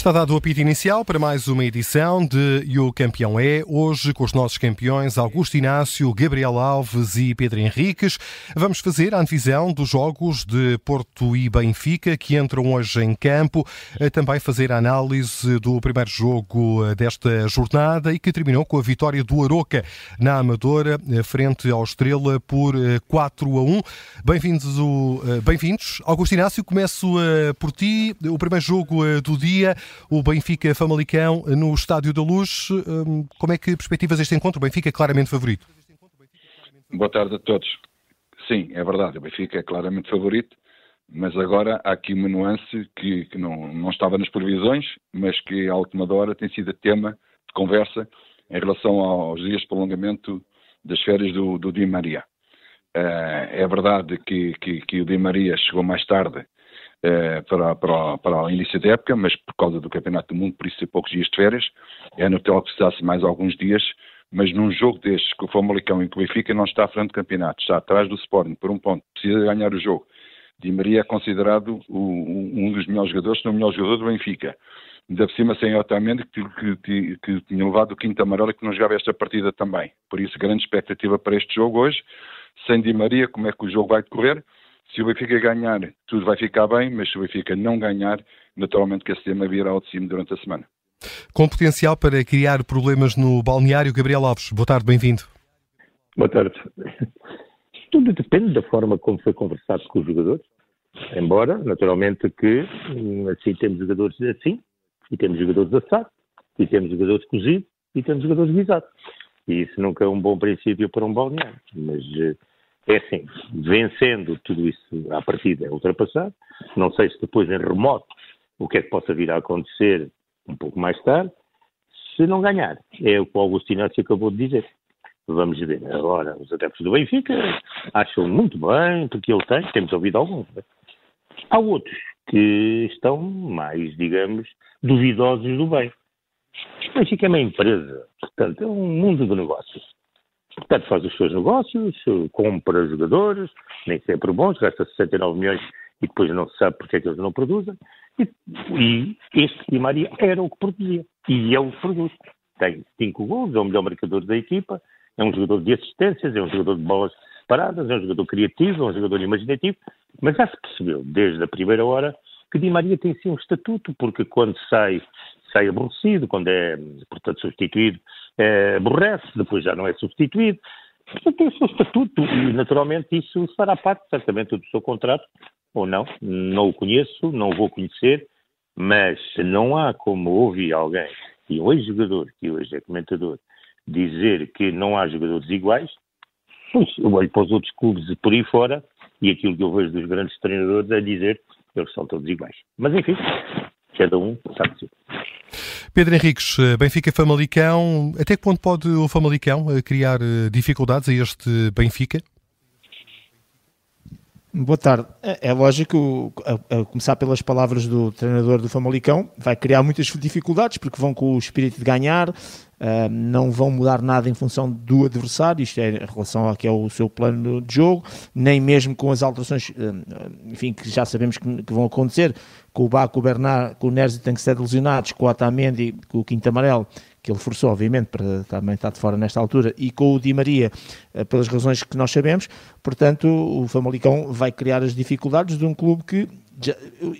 Está dado o apito inicial para mais uma edição de E o Campeão é, hoje com os nossos campeões Augusto Inácio, Gabriel Alves e Pedro Henriques. Vamos fazer a antevisão dos jogos de Porto e Benfica que entram hoje em campo, também fazer a análise do primeiro jogo desta jornada e que terminou com a vitória do Aroca na Amadora frente ao Estrela por 4 a 1. Bem-vindos, bem-vindos. Augusto Inácio, começo eh, por ti, o primeiro jogo eh, do dia o Benfica Famalicão no Estádio da Luz. Hum, como é que perspectivas este encontro? O Benfica é claramente favorito. Boa tarde a todos. Sim, é verdade, o Benfica é claramente favorito, mas agora há aqui uma nuance que, que não, não estava nas previsões, mas que à última hora tem sido tema de conversa em relação aos dias de prolongamento das férias do, do Di Maria. Uh, é verdade que, que, que, o Di Maria chegou mais tarde eh, para, para, para o início da época, mas por causa do Campeonato do Mundo, por isso ter poucos dias de férias, é natural que precisasse mais alguns dias, mas num jogo destes, com o Famalicão e com o Benfica, não está à frente do campeonato, está atrás do Sporting, por um ponto, precisa ganhar o jogo. Di Maria é considerado o, um dos melhores jogadores, se não o melhor jogador do Benfica. Ainda por cima sem Otamendi, que, que, que, que tinha levado o quinto amarelo e que não jogava esta partida também. Por isso, grande expectativa para este jogo hoje. Sem Di Maria, como é que o jogo vai decorrer? Se o Benfica ganhar, tudo vai ficar bem, mas se o Benfica não ganhar, naturalmente que esse tema virá ao de cima durante a semana. Com potencial para criar problemas no balneário, Gabriel Alves, boa tarde, bem-vindo. Boa tarde. Tudo depende da forma como foi conversado com os jogadores, embora, naturalmente, que hum, assim temos jogadores assim, e temos jogadores assados, e temos jogadores cozidos, e temos jogadores guisados. E isso nunca é um bom princípio para um balneário, mas eh, é assim, vencendo tudo isso à partida é ultrapassado. Não sei se depois em remoto o que é que possa vir a acontecer um pouco mais tarde. Se não ganhar, é o que o Augusto Inácio acabou de dizer. Vamos ver. Agora, os adeptos do Benfica acham muito bem, porque ele tem, temos ouvido alguns. Né? Há outros que estão mais, digamos, duvidosos do bem. O Benfica é uma empresa, portanto, é um mundo de negócios. Portanto, faz os seus negócios, compra jogadores, nem sempre bons, gasta 69 milhões e depois não se sabe porque é que eles não produzem. E, e este Di Maria era o que produzia. E é o que produz. Tem 5 gols, é o melhor marcador da equipa, é um jogador de assistências, é um jogador de bolas paradas, é um jogador criativo, é um jogador imaginativo, mas já se percebeu desde a primeira hora que Di Maria tem sim um estatuto, porque quando sai, sai aborrecido, quando é, portanto, substituído, é, aborrece, depois já não é substituído. Portanto, tem o seu estatuto e, naturalmente, isso fará parte, certamente, do seu contrato, ou não, não o conheço, não o vou conhecer, mas não há como ouvir alguém, e um ex-jogador, que hoje é comentador, dizer que não há jogadores iguais, pois eu olho para os outros clubes por aí fora e aquilo que eu vejo dos grandes treinadores é dizer que eles são todos iguais. Mas enfim, cada um sabe de si. Pedro Henriques, Benfica Famalicão, até que ponto pode o Famalicão eh, criar eh, dificuldades a este Benfica? Boa tarde. É, é lógico, a, a, começar pelas palavras do treinador do Famalicão, vai criar muitas dificuldades porque vão com o espírito de ganhar, uh, não vão mudar nada em função do adversário, isto é em relação ao que é o seu plano de jogo, nem mesmo com as alterações, uh, enfim, que já sabemos que, que, vão acontecer, com o Baco, o com o Nerzi tem que ser lesionados, com o Otamendi, com o Quinto Amarelo, que ele forçou, obviamente, para também estar de fora nesta altura, e com o Di Maria, eh, pelas razões que nós sabemos. Portanto, o Famalicão vai criar as dificuldades de um clube que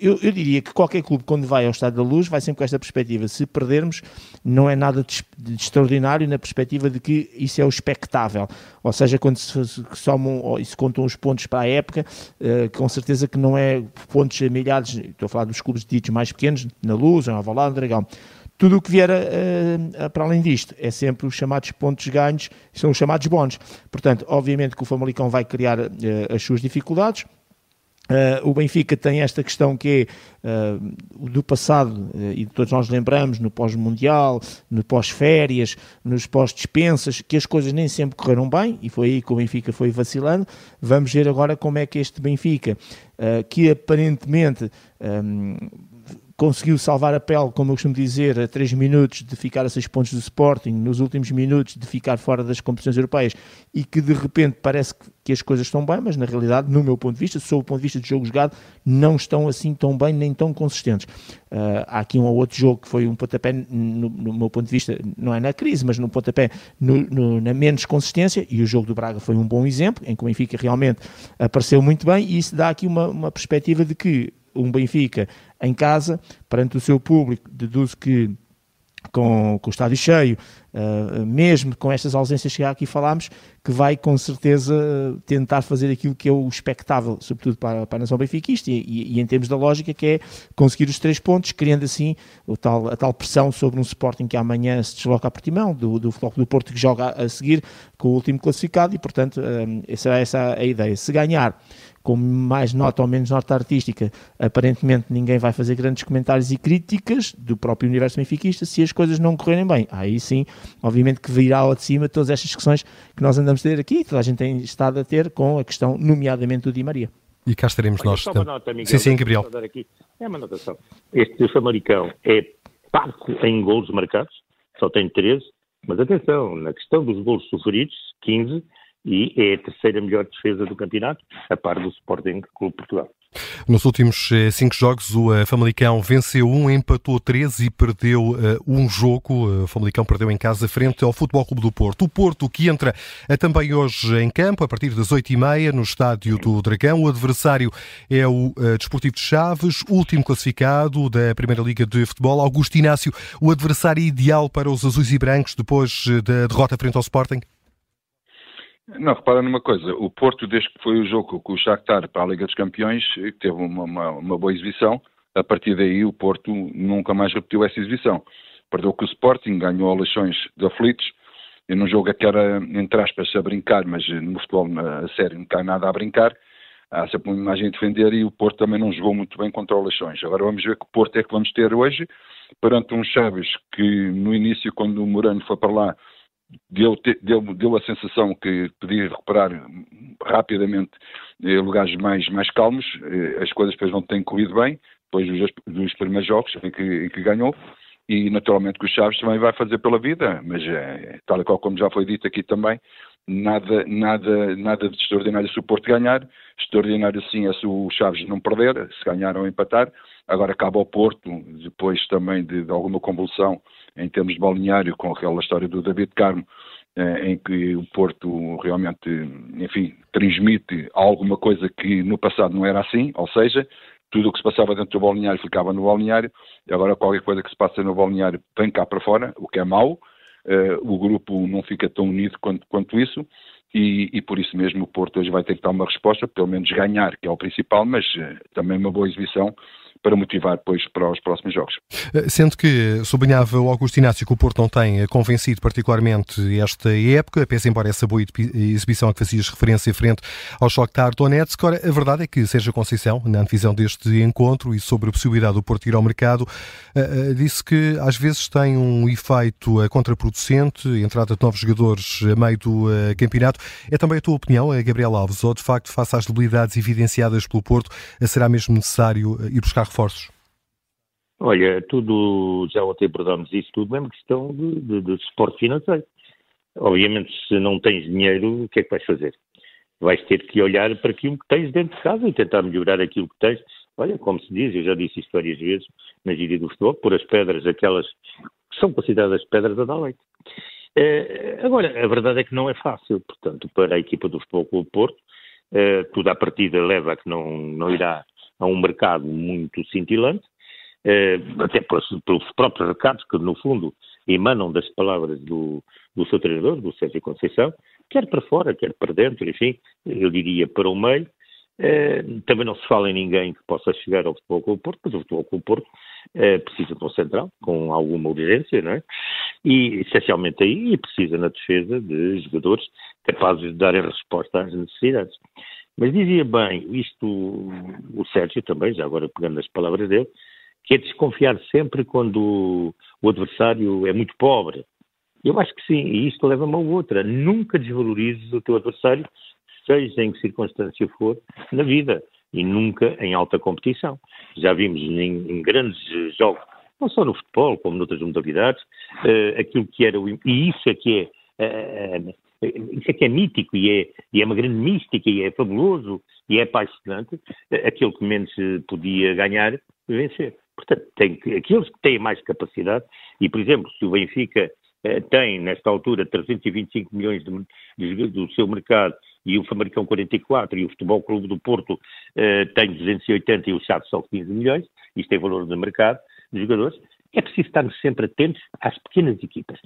eu, eu, diria que qualquer clube, quando vai ao Estado da Luz, vai sempre com esta perspectiva. Se perdermos, não é nada de, de extraordinário na perspectiva de que isso é o expectável. Ou seja, quando se, se somam ou se contam os pontos para a época, uh, com certeza que não é pontos milhares, estou a falar dos clubes ditos mais pequenos, na Luz, na Alvalade, no Dragão. Tudo o que vier a, a, para além disto é sempre os chamados pontos ganhos, são os chamados bónus. Portanto, obviamente que o Famalicão vai criar uh, as suas dificuldades. Uh, o Benfica tem esta questão que é uh, do passado, uh, e todos nós lembramos, no pós-mundial, no pós-férias, nos pós-dispensas, que as coisas nem sempre correram bem, e foi aí que o Benfica foi vacilando. Vamos ver agora como é que este Benfica, que aparentemente um, conseguiu salvar a pele, como eu costumo dizer, a 3 minutos de ficar a 6 pontos do Sporting, nos últimos minutos de ficar fora das competições europeias e que de repente parece que as coisas estão bem, mas na realidade, no meu ponto de vista, sob o ponto de vista de jogo jogado, não estão assim tão bem nem tão consistentes. Uh, há aqui um ou outro jogo que foi um pontapé, no, no, meu ponto de vista, não é na crise, mas no pontapé no, no, na menos consistência, e o jogo do Braga foi um bom exemplo, em que o Benfica realmente apareceu muito bem, e isso dá aqui uma, uma perspectiva de que um Benfica em casa, perante o seu público, deduzo que com, com o estádio cheio, uh, mesmo com estas ausências que aqui falámos, que vai com certeza tentar fazer aquilo que é o expectável, sobretudo para, para a nação benfiquista, e, e, e, em termos da lógica, que é conseguir os três pontos, criando assim o tal, a tal pressão sobre um Sporting que amanhã se desloca a Portimão, do, do Futebol do Porto que joga a seguir com o último classificado, e portanto uh, essa é essa a ideia. Se ganhar com mais nota ou menos nota artística, aparentemente ninguém vai fazer grandes comentários e críticas do próprio universo benfiquista se as coisas não correrem bem. Aí sim, obviamente que virá ao de cima todas estas discussões que nós andamos a ter aqui, toda a gente tem estado a ter com a questão, nomeadamente, do Di Maria. E cá estaremos Olha, nós. Só uma nota, Miguel, sim, sim, Gabriel. Aqui. É uma anotação. Este Famalicão é parco em golos marcados, só tem 13, mas atenção, na questão dos golos sofridos, 15, e é a terceira melhor defesa do campeonato, a par do Sporting Clube Portugal. Nos últimos eh, cinco jogos, o eh, Famalicão venceu um, empatou três e perdeu uh, um jogo. O Famalicão perdeu em casa frente ao Futebol Clube do Porto. O Porto, que entra também hoje em campo, a partir das oito e meia, no estádio do Dragão. O adversário é o Desportivo de Chaves, último classificado da Primeira Liga de Futebol. Augusto Inácio, o adversário ideal para os azuis e brancos depois da derrota frente ao Sporting? Não, repara numa coisa, o Porto, desde que foi o jogo com o Shakhtar para a Liga dos Campeões, teve uma, uma, uma boa exibição, a partir daí o Porto nunca mais repetiu essa exibição. Perdeu com o Sporting, ganhou eleições de aflitos, e num jogo que era, entre aspas, a brincar, mas no futebol a sério não cai nada a brincar, há sempre uma imagem a defender e o Porto também não jogou muito bem contra o. Agora vamos ver que Porto é que vamos ter hoje, perante um Chaves que no início, quando o Morano foi para lá, deu, deu, deu a sensação que podia recuperar rapidamente eh, lugares mais, mais calmos, eh, as coisas depois não têm corrido bem, depois dos, dos primeiros jogos em que, em que ganhou, e naturalmente que o Chaves também vai fazer pela vida, mas é, tal e qual como já foi dito aqui também, nada, nada, nada de extraordinário se o Porto ganhar, extraordinário sim é se o Chaves não perder, se ganhar ou empatar, agora acaba o Porto, depois também de, de alguma convulsão em termos de balneário, com aquela história do David Carmo, eh, em que o Porto realmente, enfim, transmite alguma coisa que no passado não era assim, ou seja, tudo o que se passava dentro do balneário ficava no balneário, agora qualquer coisa que se passa no balneário vem cá para fora, o que é mau, uh, o grupo não fica tão unido quanto, quanto isso, e, e, por isso mesmo o Porto hoje vai ter que dar uma resposta, pelo menos ganhar, que é o principal, mas uh, também uma boa exibição para motivar depois para os próximos jogos. Eh, sendo que sublinhava o Augusto Inácio que o Porto não tem convencido particularmente esta época, pese embora essa boa exibição a que fazias referência frente ao Shakhtar Donetsk. Ora, a verdade é que Sérgio Conceição, na antevisão deste encontro e sobre a possibilidade do Porto ir ao mercado, eh, eh, disse que às vezes tem um efeito contraproducente, entrada de novos jogadores a meio do campeonato. É também a tua opinião, Gabriel Alves, ou de facto, face às debilidades evidenciadas pelo Porto, será mesmo necessário ir buscar reforços? Olha, tudo, já ontem abordámos isso tudo, é uma questão de, de, de suporte financeiro. Obviamente, se não tens dinheiro, o que é que vais fazer? Vais ter que olhar para aquilo que tens dentro de casa e tentar melhorar aquilo que tens. Olha, como se diz, eu já disse isto várias vezes na gíria do futebol, pôr as pedras, aquelas que são consideradas pedras a dar leite. É, agora, a verdade é que não é fácil, portanto, para a equipa do Futebol Clube Porto, é, tudo à partida leva a que não, não irá a um mercado muito cintilante, eh, até pelos, pelos, próprios recados que, no fundo, emanam das palavras do, do seu treinador, do Sérgio Conceição, quer para fora, quer para dentro, enfim, eu diria para o meio. Eh, também não se fala em ninguém que possa chegar ao Futebol Clube Porto, mas o Futebol Clube Porto eh, precisa de um central, com alguma urgência, não é? E, essencialmente aí, precisa na defesa de jogadores capazes de darem resposta às necessidades. Mas dizia bem, isto o Sérgio também, já agora pegando as palavras dele, que é desconfiar sempre quando o adversário é muito pobre. Eu acho que sim, e isto leva-me a outra. Nunca desvalorizes o teu adversário, seja em que circunstância for, na vida. e nunca em alta competição. Já vimos em, em grandes jogos, não só no futebol, como noutras modalidades, uh, aquilo que era o. E isso é que é. Uh, isso é que é mítico e é, e é uma grande mística e é fabuloso e é apaixonante, aquilo que menos podia ganhar, vencer. Portanto, tem que, aqueles que têm mais capacidade, e por exemplo, se o Benfica eh, tem, nesta altura, 325 milhões de, de, do seu mercado e o Famalicão 44 e o Futebol Clube do Porto eh, tem 280 e o Chaves só 15 milhões, isto é valor de mercado de jogadores, é preciso estarmos sempre atentos às pequenas equipas.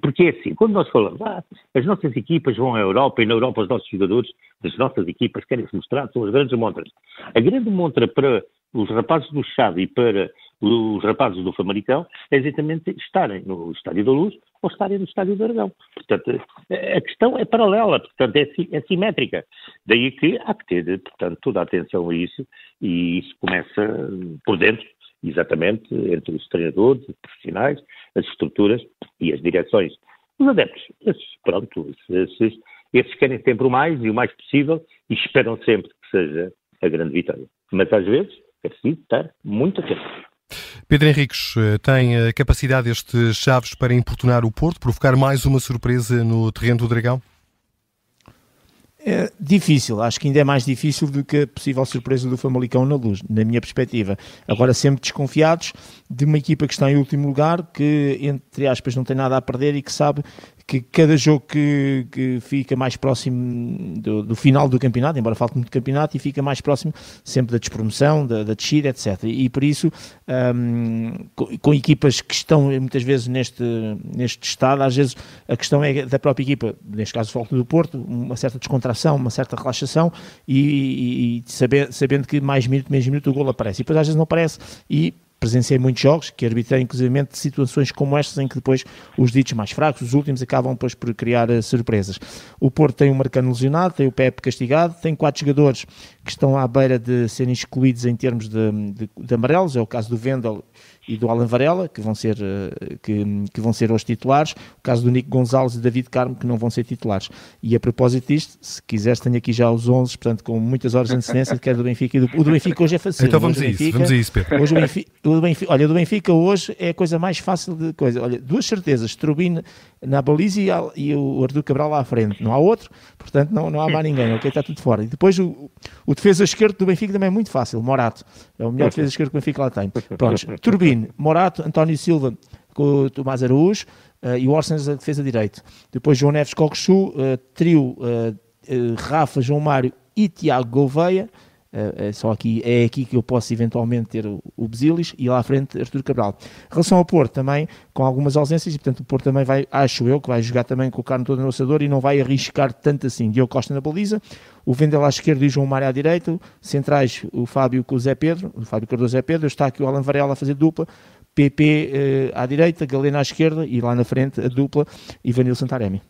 Porque é assim, quando nós falamos, ah, as nossas equipas vão à Europa e na Europa os nossos jogadores das nossas equipas querem se mostrar, são as grandes montras. A grande montra para os rapazes do Chave e para os rapazes do Famalicão é exatamente estarem no Estádio da Luz ou estarem no Estádio do Aragão. Portanto, a questão é paralela, portanto, é, é simétrica. Daí que há que ter, portanto, toda a atenção a isso e isso começa por dentro exatamente entre os treinadores, os profissionais, as estruturas e as direções. Os adeptos, esses, pronto, esses, esses querem sempre o mais e o mais possível e esperam sempre que seja a grande vitória. Mas às vezes é preciso estar muito atento. Pedro Henriques, eh, tem a capacidade estes Chaves para importunar o Porto, provocar mais uma surpresa no terreno do Dragão? É difícil, acho que ainda é mais difícil do que a possível surpresa do Famalicão na luz, na minha perspectiva. Agora, sempre desconfiados de uma equipa que está em último lugar, que, entre aspas, não tem nada a perder e que sabe que cada jogo que, que fica mais próximo do, do, final do campeonato, embora falte muito campeonato, e fica mais próximo sempre da despromoção, da, da descida, etc. E, por isso, um, com, com, equipas que estão muitas vezes neste, neste estado, às vezes a questão é da própria equipa, neste caso o do Porto, uma certa descontração, uma certa relaxação e, e, e saber, sabendo que mais minuto, menos minuto o gol aparece. E depois às vezes não aparece e presenciei muitos jogos, que arbitrei inclusive situações como estas em que depois os ditos mais fracos, os últimos, acabam depois por criar uh, surpresas. O Porto tem o Marcano lesionado, tem o Pepe castigado, tem quatro jogadores que estão à beira de serem excluídos em termos de, de, de amarelos, é o caso do Vendel e do Alan Varela, que vão ser, eh, que, que, vão ser os titulares, o caso do Nico Gonzalez e David Carmo, que não vão ser titulares. E a propósito disto, se quiseres, tenho aqui já os 11, portanto, com muitas horas de antecedência, quer do Benfica e do, o do Benfica hoje é fácil. Então vamos a isso, Benfica, vamos a isso, Pedro. Hoje o Benfica, o do Benfica, olha, o do Benfica hoje é a coisa mais fácil de coisa. Olha, duas certezas, Trubin na baliza e, e, o Artur Cabral lá à frente. Não há outro, portanto, não, não há mais ninguém, ok? Está tudo fora. E depois o, o defesa esquerdo do Benfica também é muito fácil, Morato. É o melhor defesa esquerdo que o Benfica lá tem. Pronto, Morato, António Silva com o Tomás Araújo uh, e o Orsens a defesa direito. Depois João Neves Cocosu, uh, trio uh, Rafa, João Mário e Tiago Gouveia. É só aqui, é aqui que eu posso eventualmente ter o, o e lá à frente Artur Cabral. Em relação ao Porto, também com algumas ausências, e portanto o Porto também vai, acho eu, que vai jogar também com o carne todo no e não vai arriscar tanto assim. Diogo Costa na baliza, o Vendel à esquerda e João Mário à direita, centrais o Fábio com o Zé Pedro, o Fábio Cardoso Zé Pedro, está aqui o Alan Varela a fazer dupla, PP eh, à direita, Galena à esquerda e lá na frente a dupla Ivanil Santaremi.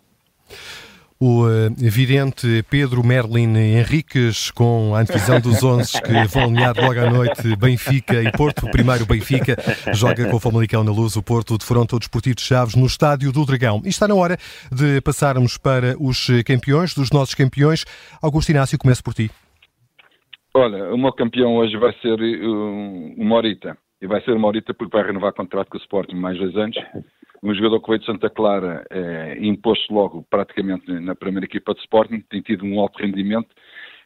O evidente Pedro Merlin Henriques com a antevisão dos 11 que vão alinhar logo à noite Benfica e Porto. O primeiro Benfica joga com o Famalicão na luz. O Porto defronta o Desportivo de Chaves no Estádio do Dragão. E está na hora de passarmos para os campeões, dos nossos campeões. Augusto Inácio, começo por ti. Olha, o meu campeão hoje vai ser o Morita. E vai ser o Morita porque vai renovar contrato com o Sporting mais dois anos um jogador que veio de Santa Clara, é, imposto logo praticamente na primeira equipa de Sporting, tem tido um alto rendimento.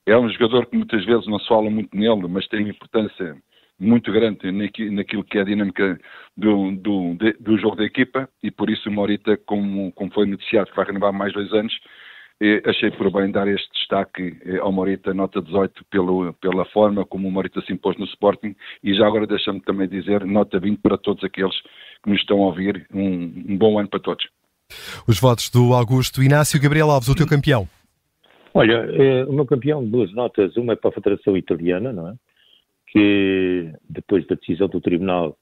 É um jogador que muitas vezes não se fala muito nele, mas tem importância muito grande naquilo que é a dinâmica do, do, do jogo da equipa e por isso o Morita, como, como foi noticiado que vai renovar mais dois anos, achei por bem dar este destaque eh, ao Morita, nota 18, pelo, pela forma como o Morita se impôs no Sporting e já agora deixa-me também dizer, nota 20 para todos aqueles que nos estão a ouvir, um, um bom ano para todos. Os votos do Augusto Inácio Gabriel Alves, o teu campeão. Olha, eh, o meu campeão, duas notas, uma é para a Federação Italiana, não é? Que depois da decisão do Tribunal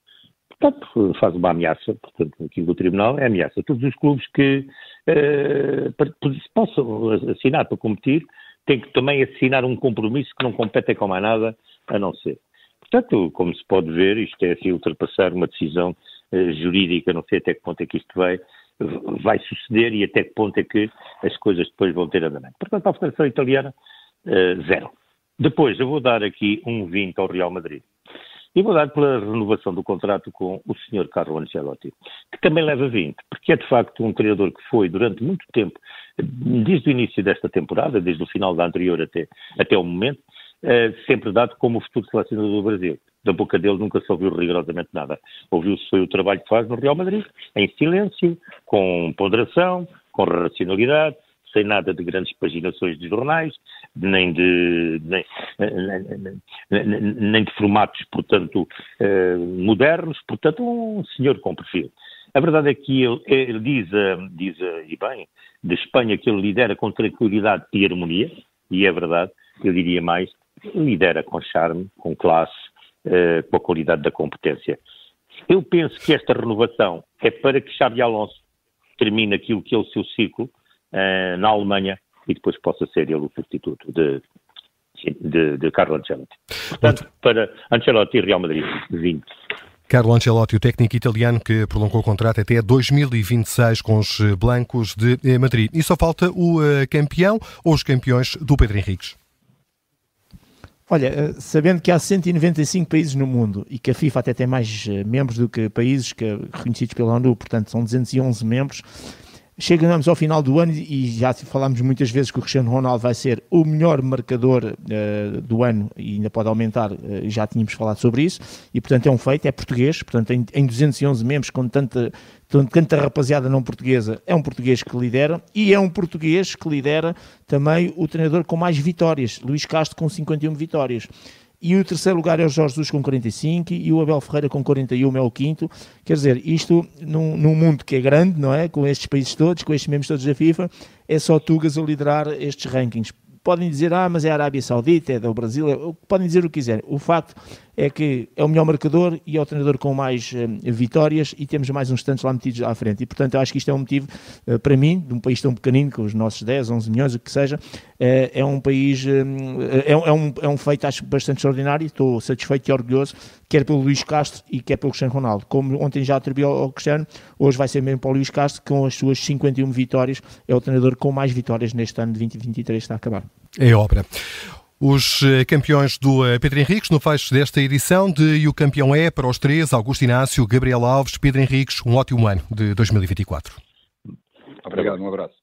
portanto, faz uma ameaça, portanto, aquilo do Tribunal é ameaça. Todos os clubes que eh, possam assinar para competir têm que também assinar um compromisso que não competem com mais nada a não ser. Portanto, como se pode ver, isto é assim ultrapassar uma decisão jurídica, não sei até que ponto é que isto vai, vai suceder e até que ponto é que as coisas depois vão ter andamento. Portanto, a Federação Italiana, eh, zero. Depois, eu vou dar aqui um 20 ao Real Madrid. E vou dar pela renovação do contrato com o Sr. Carlo Ancelotti, que também leva 20, porque é de facto um treinador que foi durante muito tempo, desde o início desta temporada, desde o final da anterior até, até o momento, eh, sempre dado como o futuro selecionador do Brasil. Da boca dele nunca se ouviu rigorosamente nada. Ouviu-se foi o trabalho que faz no Real Madrid, em silêncio, com ponderação, com racionalidade, sem nada de grandes paginações de jornais, nem de, nem, nem, nem de formatos, portanto, eh, modernos, portanto, um senhor com perfil. A verdade é que ele, ele diz, diz, e bem, de Espanha que ele lidera com tranquilidade e harmonia, e é verdade, eu diria mais, lidera com charme, com classe, eh, com a qualidade da competência. Eu penso que esta renovação é para que Xabi Alonso termine aquilo que é o seu ciclo uh, na Alemanha e depois possa ser ele o substituto de, de, de Carlo Ancelotti. Portanto, para Ancelotti e Real Madrid, 20. Carlo Ancelotti, o técnico italiano que prolongou o contrato até 2026 com os Blancos de Madrid. E só falta o campeão ou os campeões do Pedro Henriques? Olha, eh, sabendo que há 195 países no mundo e que a FIFA até tem mais membros do que países que, reconhecidos pela ONU, portanto são 211 membros, Chegamos ao final do ano e já falámos muitas vezes que o Cristiano Ronaldo vai ser o melhor marcador uh, do ano e ainda pode aumentar, uh, já tínhamos falado sobre isso, e portanto é um feito, é português, portanto em, em 211 membros com tanta, tanta rapaziada não portuguesa, é um português que lidera. E é um português que lidera também o treinador com mais vitórias, Luís Castro com 51 vitórias. E o terceiro lugar é o Jorge Jesus com 45 e o Abel Ferreira com 41 é o quinto. Quer dizer, isto num, num mundo que é grande, não é? Com estes países todos, com estes membros todos da FIFA, é só Tugas a liderar estes rankings. Podem dizer, ah, mas é a Arábia Saudita, é do Brasil, é... podem dizer o que quiserem. O facto é que é o melhor marcador e é o treinador com mais uh, vitórias e temos mais uns tantos lá metidos à frente. E, portanto, eu acho que isto é um motivo, uh, para mim, de um país tão pequenino, com os nossos 10, 11 milhões, o que seja, uh, é um país, é, é, um, é um feito, acho, bastante extraordinário. Estou satisfeito e orgulhoso, quer pelo Luís Castro e quer pelo Cristiano Ronaldo. Como ontem já atribuiu ao, ao Cristiano, hoje vai ser mesmo para o Luís Castro, com as suas 51 vitórias, é o treinador com mais vitórias neste ano de 2023 está a acabar. É obra. Os eh, campeões do eh, Pedro Henriques no fecho desta edição de E o Campeão é para os três, Augusto Inácio, Gabriel Alves, Pedro Henriques, um ótimo ano de 2024. Obrigado, um abraço.